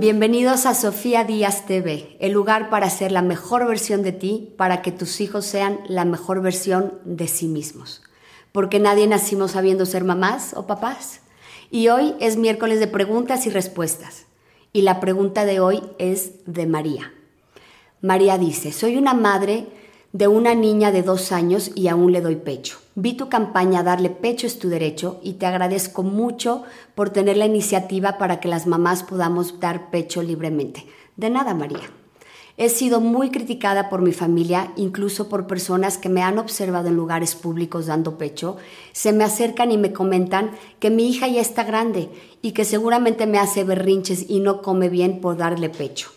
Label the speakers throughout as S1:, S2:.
S1: Bienvenidos a Sofía Díaz TV, el lugar para ser la mejor versión de ti, para que tus hijos sean la mejor versión de sí mismos. Porque nadie nacimos sabiendo ser mamás o papás. Y hoy es miércoles de preguntas y respuestas. Y la pregunta de hoy es de María. María dice, soy una madre de una niña de dos años y aún le doy pecho. Vi tu campaña Darle pecho es tu derecho y te agradezco mucho por tener la iniciativa para que las mamás podamos dar pecho libremente. De nada, María. He sido muy criticada por mi familia, incluso por personas que me han observado en lugares públicos dando pecho. Se me acercan y me comentan que mi hija ya está grande y que seguramente me hace berrinches y no come bien por darle pecho.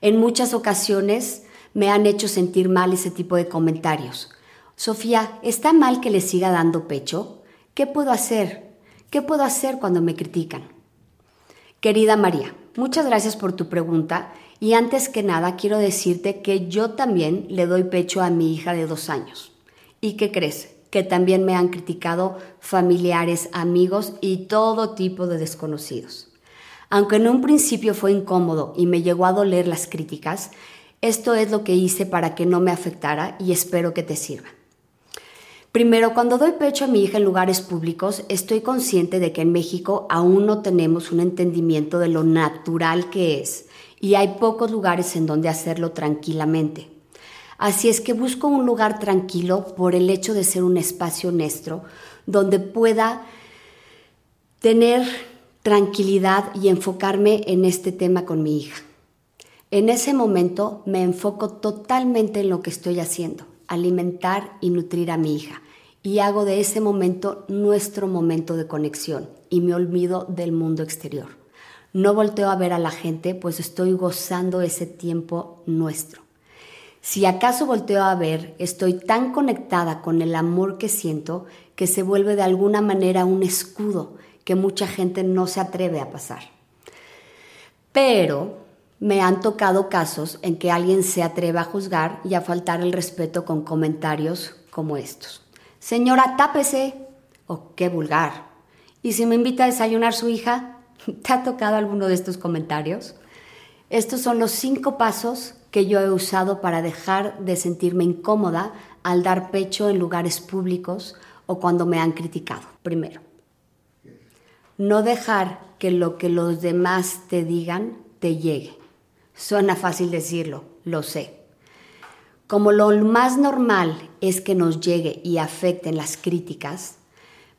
S1: En muchas ocasiones me han hecho sentir mal ese tipo de comentarios. Sofía, ¿está mal que le siga dando pecho? ¿Qué puedo hacer? ¿Qué puedo hacer cuando me critican? Querida María, muchas gracias por tu pregunta y antes que nada quiero decirte que yo también le doy pecho a mi hija de dos años. ¿Y qué crees? Que también me han criticado familiares, amigos y todo tipo de desconocidos. Aunque en un principio fue incómodo y me llegó a doler las críticas, esto es lo que hice para que no me afectara y espero que te sirva. Primero, cuando doy pecho a mi hija en lugares públicos, estoy consciente de que en México aún no tenemos un entendimiento de lo natural que es y hay pocos lugares en donde hacerlo tranquilamente. Así es que busco un lugar tranquilo por el hecho de ser un espacio honesto, donde pueda tener tranquilidad y enfocarme en este tema con mi hija. En ese momento me enfoco totalmente en lo que estoy haciendo, alimentar y nutrir a mi hija. Y hago de ese momento nuestro momento de conexión y me olvido del mundo exterior. No volteo a ver a la gente, pues estoy gozando ese tiempo nuestro. Si acaso volteo a ver, estoy tan conectada con el amor que siento que se vuelve de alguna manera un escudo que mucha gente no se atreve a pasar. Pero me han tocado casos en que alguien se atreve a juzgar y a faltar el respeto con comentarios como estos. Señora, tápese. Oh, qué vulgar. ¿Y si me invita a desayunar su hija? ¿Te ha tocado alguno de estos comentarios? Estos son los cinco pasos que yo he usado para dejar de sentirme incómoda al dar pecho en lugares públicos o cuando me han criticado. Primero, no dejar que lo que los demás te digan te llegue. Suena fácil decirlo, lo sé. Como lo más normal es que nos llegue y afecten las críticas,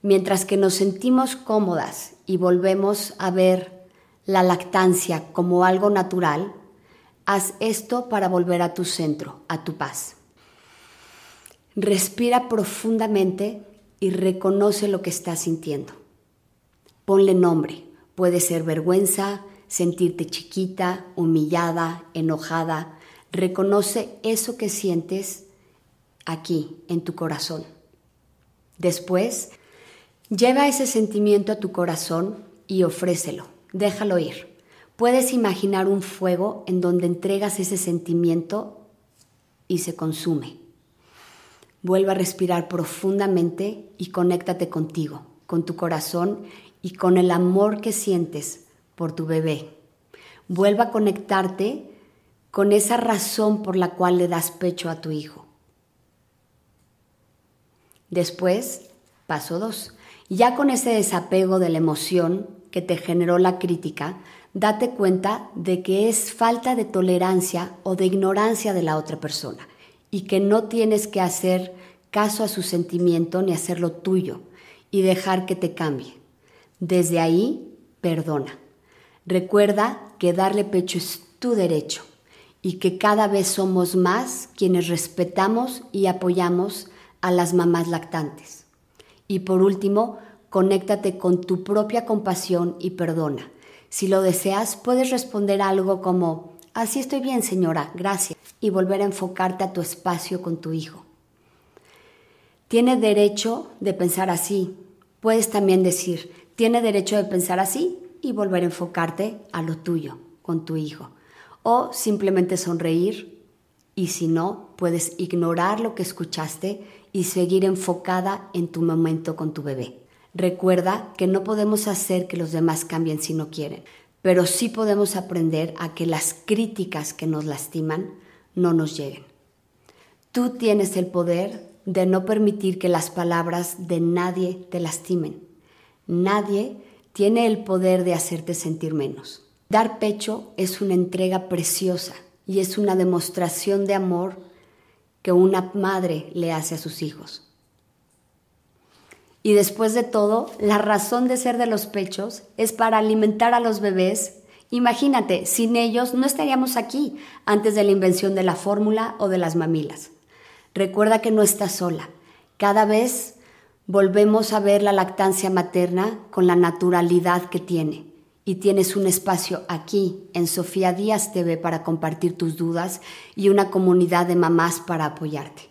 S1: mientras que nos sentimos cómodas y volvemos a ver la lactancia como algo natural, haz esto para volver a tu centro, a tu paz. Respira profundamente y reconoce lo que estás sintiendo. Ponle nombre. Puede ser vergüenza, sentirte chiquita, humillada, enojada. Reconoce eso que sientes aquí, en tu corazón. Después, lleva ese sentimiento a tu corazón y ofrécelo. Déjalo ir. Puedes imaginar un fuego en donde entregas ese sentimiento y se consume. Vuelve a respirar profundamente y conéctate contigo, con tu corazón y con el amor que sientes por tu bebé. Vuelva a conectarte con esa razón por la cual le das pecho a tu hijo. Después, paso dos. Ya con ese desapego de la emoción que te generó la crítica, date cuenta de que es falta de tolerancia o de ignorancia de la otra persona y que no tienes que hacer caso a su sentimiento ni hacerlo tuyo y dejar que te cambie. Desde ahí, perdona. Recuerda que darle pecho es tu derecho y que cada vez somos más quienes respetamos y apoyamos a las mamás lactantes. Y por último, conéctate con tu propia compasión y perdona. Si lo deseas, puedes responder algo como, así estoy bien señora, gracias, y volver a enfocarte a tu espacio con tu hijo. Tiene derecho de pensar así. Puedes también decir, tiene derecho de pensar así y volver a enfocarte a lo tuyo con tu hijo. O simplemente sonreír y si no, puedes ignorar lo que escuchaste y seguir enfocada en tu momento con tu bebé. Recuerda que no podemos hacer que los demás cambien si no quieren, pero sí podemos aprender a que las críticas que nos lastiman no nos lleguen. Tú tienes el poder de no permitir que las palabras de nadie te lastimen. Nadie tiene el poder de hacerte sentir menos. Dar pecho es una entrega preciosa y es una demostración de amor que una madre le hace a sus hijos. Y después de todo, la razón de ser de los pechos es para alimentar a los bebés. Imagínate, sin ellos no estaríamos aquí antes de la invención de la fórmula o de las mamilas. Recuerda que no estás sola. Cada vez volvemos a ver la lactancia materna con la naturalidad que tiene y tienes un espacio aquí en Sofía Díaz TV para compartir tus dudas y una comunidad de mamás para apoyarte.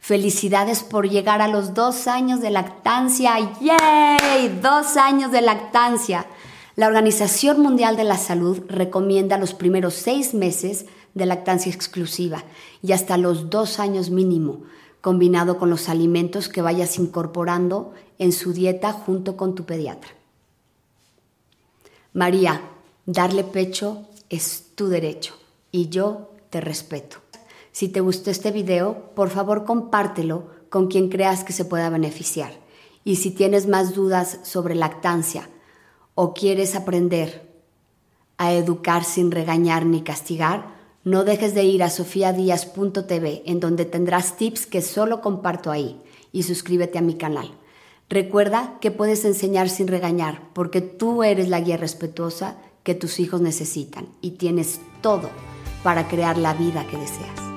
S1: Felicidades por llegar a los dos años de lactancia. ¡Yay! Dos años de lactancia. La Organización Mundial de la Salud recomienda los primeros seis meses de lactancia exclusiva y hasta los dos años mínimo, combinado con los alimentos que vayas incorporando en su dieta junto con tu pediatra. María, darle pecho es tu derecho y yo te respeto. Si te gustó este video, por favor compártelo con quien creas que se pueda beneficiar. Y si tienes más dudas sobre lactancia o quieres aprender a educar sin regañar ni castigar, no dejes de ir a sofiadias.tv en donde tendrás tips que solo comparto ahí y suscríbete a mi canal. Recuerda que puedes enseñar sin regañar, porque tú eres la guía respetuosa que tus hijos necesitan y tienes todo para crear la vida que deseas.